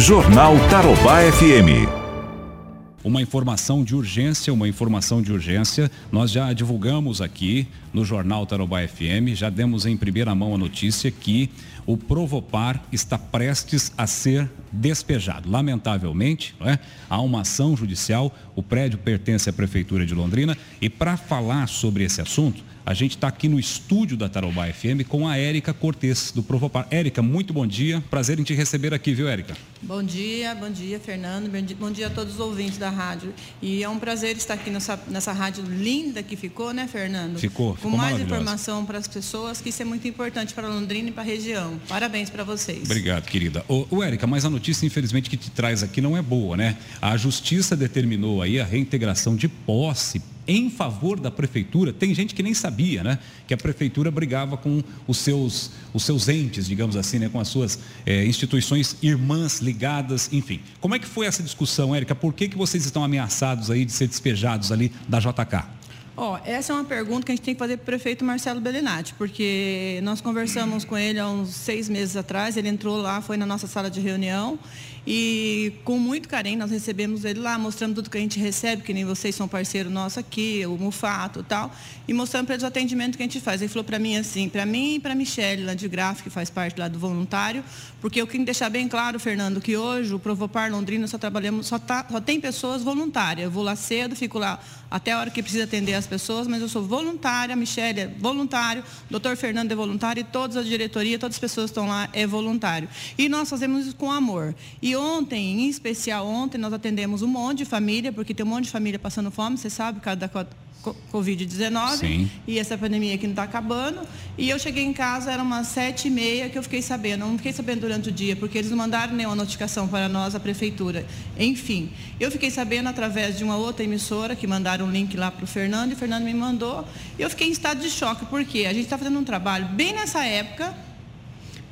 Jornal Tarobá FM. Uma informação de urgência, uma informação de urgência. Nós já divulgamos aqui no Jornal Tarobá FM, já demos em primeira mão a notícia que o Provopar está prestes a ser despejado. Lamentavelmente, é? há uma ação judicial, o prédio pertence à Prefeitura de Londrina e para falar sobre esse assunto, a gente está aqui no estúdio da Tarobá FM com a Érica Cortes, do Provopar. Érica, muito bom dia. Prazer em te receber aqui, viu, Érica? Bom dia, bom dia, Fernando. Bom dia a todos os ouvintes da rádio. E é um prazer estar aqui nessa, nessa rádio linda que ficou, né, Fernando? Ficou, ficou Com mais informação para as pessoas, que isso é muito importante para Londrina e para a região. Parabéns para vocês. Obrigado, querida. Ô, Érica, mas a notícia, infelizmente, que te traz aqui não é boa, né? A justiça determinou aí a reintegração de posse em favor da prefeitura, tem gente que nem sabia, né? Que a prefeitura brigava com os seus, os seus entes, digamos assim, né? Com as suas é, instituições irmãs ligadas, enfim. Como é que foi essa discussão, Érica? Por que, que vocês estão ameaçados aí de ser despejados ali da JK? Ó, oh, essa é uma pergunta que a gente tem que fazer para o prefeito Marcelo Bellinati, porque nós conversamos com ele há uns seis meses atrás, ele entrou lá, foi na nossa sala de reunião e com muito carinho nós recebemos ele lá, mostrando tudo que a gente recebe, que nem vocês são parceiro nosso aqui, o Mufato e tal, e mostrando para eles o atendimento que a gente faz. Ele falou para mim assim, para mim e para a Michelle, lá de Gráfico, que faz parte lá do voluntário, porque eu quero deixar bem claro, Fernando, que hoje o Provopar Londrina só trabalhamos, só, tá, só tem pessoas voluntárias. Eu vou lá cedo, fico lá até a hora que precisa atender as pessoas, mas eu sou voluntária, a Michelle é voluntário, o doutor Fernando é voluntário e toda a diretoria, todas as pessoas que estão lá é voluntário. E nós fazemos isso com amor. E ontem, em especial ontem, nós atendemos um monte de família, porque tem um monte de família passando fome, você sabe, por causa da Covid-19 e essa pandemia aqui não está acabando. E eu cheguei em casa, era umas sete e meia que eu fiquei sabendo. Não fiquei sabendo durante o dia, porque eles não mandaram nenhuma notificação para nós, a prefeitura. Enfim, eu fiquei sabendo através de uma outra emissora que mandaram um link lá para o Fernando, e o Fernando me mandou. E eu fiquei em estado de choque, porque a gente está fazendo um trabalho bem nessa época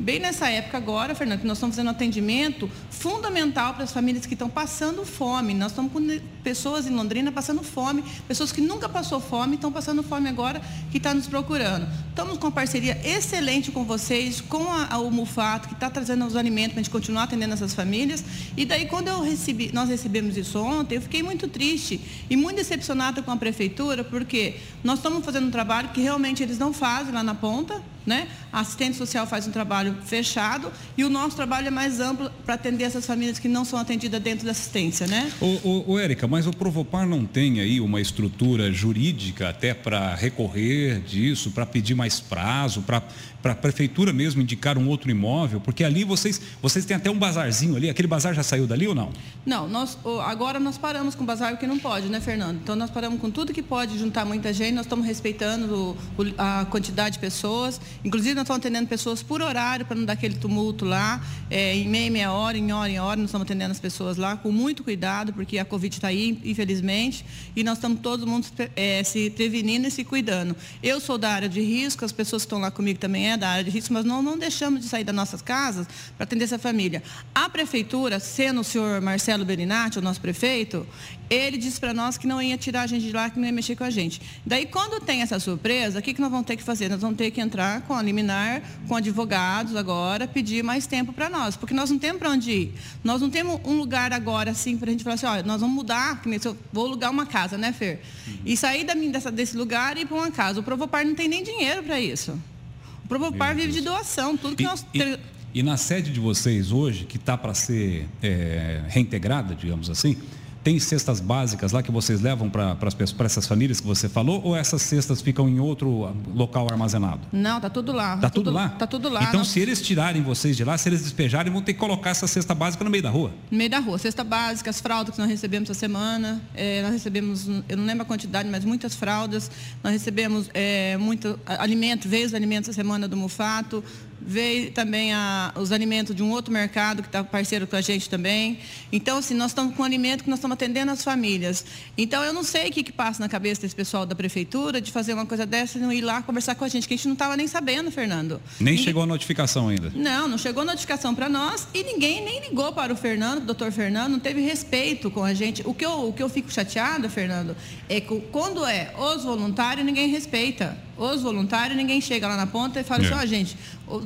Bem nessa época agora, Fernando, que nós estamos fazendo atendimento fundamental para as famílias que estão passando fome. Nós estamos com pessoas em Londrina passando fome, pessoas que nunca passou fome, estão passando fome agora, que estão nos procurando. Estamos com uma parceria excelente com vocês, com a, a, o Mufato, que está trazendo os alimentos para a gente continuar atendendo essas famílias. E daí, quando eu recebi, nós recebemos isso ontem, eu fiquei muito triste e muito decepcionada com a prefeitura, porque nós estamos fazendo um trabalho que realmente eles não fazem lá na ponta, né? A assistente social faz um trabalho fechado e o nosso trabalho é mais amplo para atender essas famílias que não são atendidas dentro da assistência, né? Ô, ô, Érica, mas o Provopar não tem aí uma estrutura jurídica até para recorrer disso, para pedir mais prazo, para para a prefeitura mesmo indicar um outro imóvel? Porque ali vocês, vocês têm até um bazarzinho ali. Aquele bazar já saiu dali ou não? Não, nós, agora nós paramos com o bazar porque não pode, né, Fernando? Então nós paramos com tudo que pode juntar muita gente. Nós estamos respeitando o, a quantidade de pessoas. Inclusive nós estamos atendendo pessoas por horário para não dar aquele tumulto lá. É, em meia, meia hora, em hora, em hora, nós estamos atendendo as pessoas lá com muito cuidado, porque a Covid está aí, infelizmente, e nós estamos todo mundo é, se prevenindo e se cuidando. Eu sou da área de risco, as pessoas que estão lá comigo também é da área de risco, mas não, não deixamos de sair das nossas casas para atender essa família. A prefeitura, sendo o senhor Marcelo Berinati, o nosso prefeito, ele disse para nós que não ia tirar a gente de lá, que não ia mexer com a gente. Daí, quando tem essa surpresa, o que, que nós vamos ter que fazer? Nós vamos ter que entrar com a liminar, com advogados agora, pedir mais tempo para nós, porque nós não temos para onde ir. Nós não temos um lugar agora, assim, para a gente falar assim, olha, nós vamos mudar, que eu vou alugar uma casa, né, Fer? E sair da, dessa, desse lugar e ir para uma casa. O Provopar não tem nem dinheiro para isso. O Provopar vive de doação, tudo que e, nós... E, e, na sede de vocês hoje, que está para ser é, reintegrada, digamos assim, tem cestas básicas lá que vocês levam para essas famílias que você falou ou essas cestas ficam em outro local armazenado? Não, tá tudo lá. Tá, tudo, tudo, lá? Tá tudo lá. Então, se eles tirarem vocês de lá, se eles despejarem, vão ter que colocar essa cesta básica no meio da rua? No meio da rua. Cesta básica, as fraldas que nós recebemos essa semana. É, nós recebemos, eu não lembro a quantidade, mas muitas fraldas. Nós recebemos é, muito alimento, veio os alimentos essa semana do Mufato veio também a, os alimentos de um outro mercado que está parceiro com a gente também. Então, assim, nós estamos com alimento que nós estamos atendendo as famílias. Então, eu não sei o que, que passa na cabeça desse pessoal da prefeitura de fazer uma coisa dessa e não ir lá conversar com a gente, que a gente não estava nem sabendo, Fernando. Nem chegou a notificação ainda? Não, não chegou a notificação para nós e ninguém nem ligou para o Fernando, o doutor Fernando, não teve respeito com a gente. O que eu, o que eu fico chateada, Fernando, é que quando é os voluntários, ninguém respeita. Os voluntários, ninguém chega lá na ponta e fala assim, é. assim, ó, oh, gente,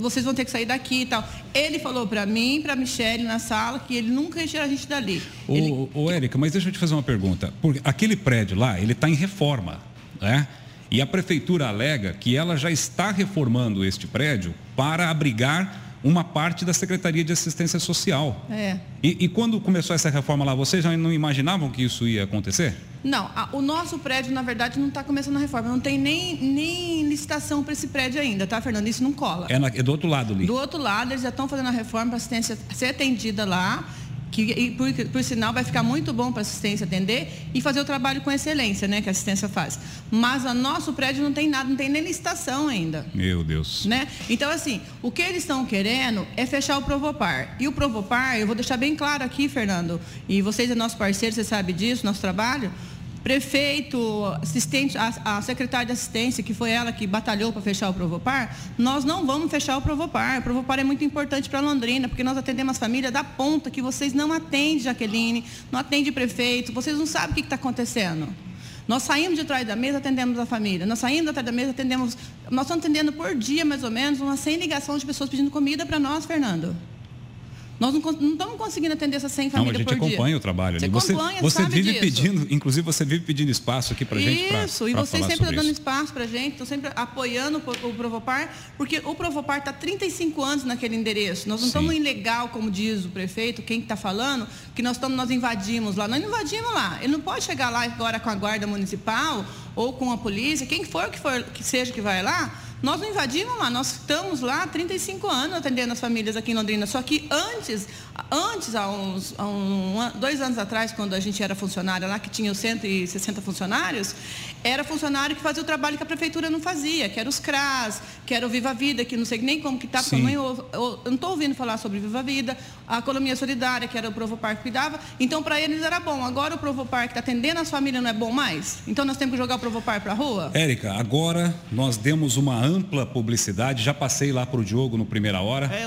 vocês vão ter que sair daqui e tal. Ele falou para mim, para Michelle na sala, que ele nunca ia tirar a gente dali. Ô, ele... ô, Érica, mas deixa eu te fazer uma pergunta. Porque aquele prédio lá, ele está em reforma, né? E a prefeitura alega que ela já está reformando este prédio para abrigar uma parte da Secretaria de Assistência Social. É. E, e, quando começou essa reforma lá, vocês já não imaginavam que isso ia acontecer? Não, a, o nosso prédio, na verdade, não está começando a reforma. Não tem nem, nem licitação para esse prédio ainda, tá, Fernando? Isso não cola. É, na, é do outro lado ali. Do outro lado, eles já estão fazendo a reforma para assistência ser atendida lá que por, por, sinal vai ficar muito bom para a assistência atender e fazer o trabalho com excelência, né, que a assistência faz. Mas o nosso prédio não tem nada, não tem nem licitação ainda. Meu Deus. Né? Então, assim, o que eles estão querendo é fechar o Provopar. E o Provopar, eu vou deixar bem claro aqui, Fernando, e vocês é nosso parceiro, você sabe disso, nosso trabalho prefeito, assistente, a, a, secretária de assistência, que foi ela que batalhou para fechar o Provopar, nós não vamos fechar o Provopar. O Provopar é muito importante para Londrina, porque nós atendemos as famílias da ponta que vocês não atendem, Jaqueline, não atende prefeito, vocês não sabem o que está acontecendo. Nós saímos de trás da mesa, atendemos a família. Nós saímos de trás da mesa, atendemos. Nós estamos atendendo por dia, mais ou menos, umas 100 ligações de pessoas pedindo comida para nós, Fernando. Nós não, não estamos conseguindo atender essas 100 famílias não, a gente acompanha dia. o trabalho ali. Você, acompanha, você vive disso. pedindo, inclusive você vive pedindo espaço aqui para gente. Pra, isso, e vocês sempre estão dando isso. espaço para gente, estão sempre apoiando o Provopar, porque o Provopar está 35 anos naquele endereço. Nós não Sim. estamos ilegal, como diz o prefeito, quem está falando, que nós estamos, nós invadimos lá. Nós não invadimos lá. Ele não pode chegar lá agora com a guarda municipal ou com a polícia, quem for que for que seja que vai lá nós não invadimos lá, nós estamos lá há 35 anos atendendo as famílias aqui em Londrina. Só que antes, antes há uns há um, dois anos atrás, quando a gente era funcionária lá, que tinha os 160 funcionários, era funcionário que fazia o trabalho que a prefeitura não fazia, que era os CRAS, que era o Viva Vida, que não sei nem como que está, porque eu, eu, eu, não estou ouvindo falar sobre Viva Vida, a economia solidária, que era o Provopar que cuidava. Então, para eles era bom. Agora o Provopar que está atendendo as famílias não é bom mais? Então nós temos que jogar o Provopar para a rua? Érica, agora nós demos uma ampla publicidade. Já passei lá para o Diogo no primeira hora, é,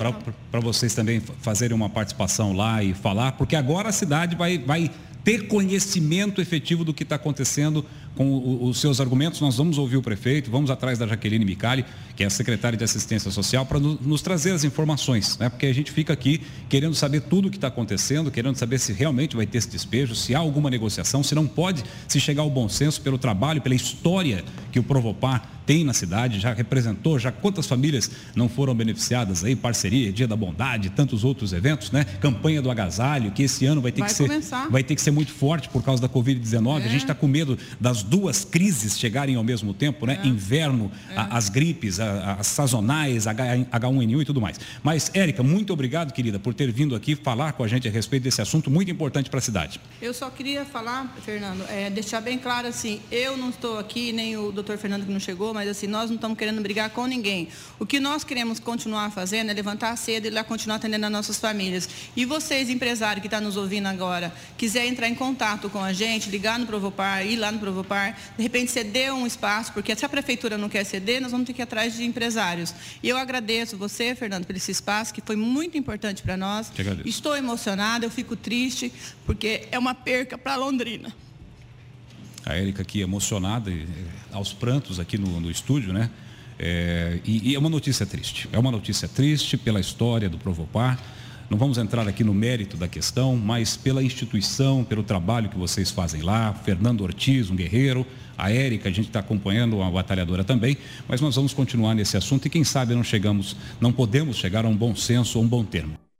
para vocês também fazerem uma participação lá e falar, porque agora a cidade vai, vai ter conhecimento efetivo do que está acontecendo com os seus argumentos. Nós vamos ouvir o prefeito, vamos atrás da Jaqueline Micali, que é a secretária de Assistência Social, para nos trazer as informações, né? porque a gente fica aqui querendo saber tudo o que está acontecendo, querendo saber se realmente vai ter esse despejo, se há alguma negociação, se não pode se chegar ao bom senso pelo trabalho, pela história que o Provopar tem na cidade, já representou, já quantas famílias não foram beneficiadas aí, parceria, Dia da Bondade, tantos outros eventos, né? Campanha do agasalho, que esse ano vai ter, vai que, ser, vai ter que ser muito forte por causa da Covid-19. É. A gente está com medo das duas crises chegarem ao mesmo tempo, né? É. Inverno, é. A, as gripes, a, as sazonais, H1N1 e tudo mais. Mas, Érica, muito obrigado, querida, por ter vindo aqui falar com a gente a respeito desse assunto muito importante para a cidade. Eu só queria falar, Fernando, é, deixar bem claro assim, eu não estou aqui, nem o doutor Fernando que não chegou, mas assim, nós não estamos querendo brigar com ninguém. O que nós queremos continuar fazendo é levantar cedo e lá continuar atendendo as nossas famílias. E vocês, empresários que estão tá nos ouvindo agora, quiser entrar em contato com a gente, ligar no Provopar, ir lá no Provopar, de repente ceder um espaço, porque se a prefeitura não quer ceder, nós vamos ter que ir atrás de empresários. E eu agradeço você, Fernando, por esse espaço, que foi muito importante para nós. Estou emocionada, eu fico triste, porque é uma perca para Londrina a Érica aqui emocionada, aos prantos aqui no, no estúdio, né? É, e, e, é uma notícia triste. É uma notícia triste pela história do Provopar. Não vamos entrar aqui no mérito da questão, mas pela instituição, pelo trabalho que vocês fazem lá. Fernando Ortiz, um guerreiro. A Érica, a gente está acompanhando, uma batalhadora também. Mas nós vamos continuar nesse assunto e quem sabe não chegamos, não podemos chegar a um bom senso ou um bom termo.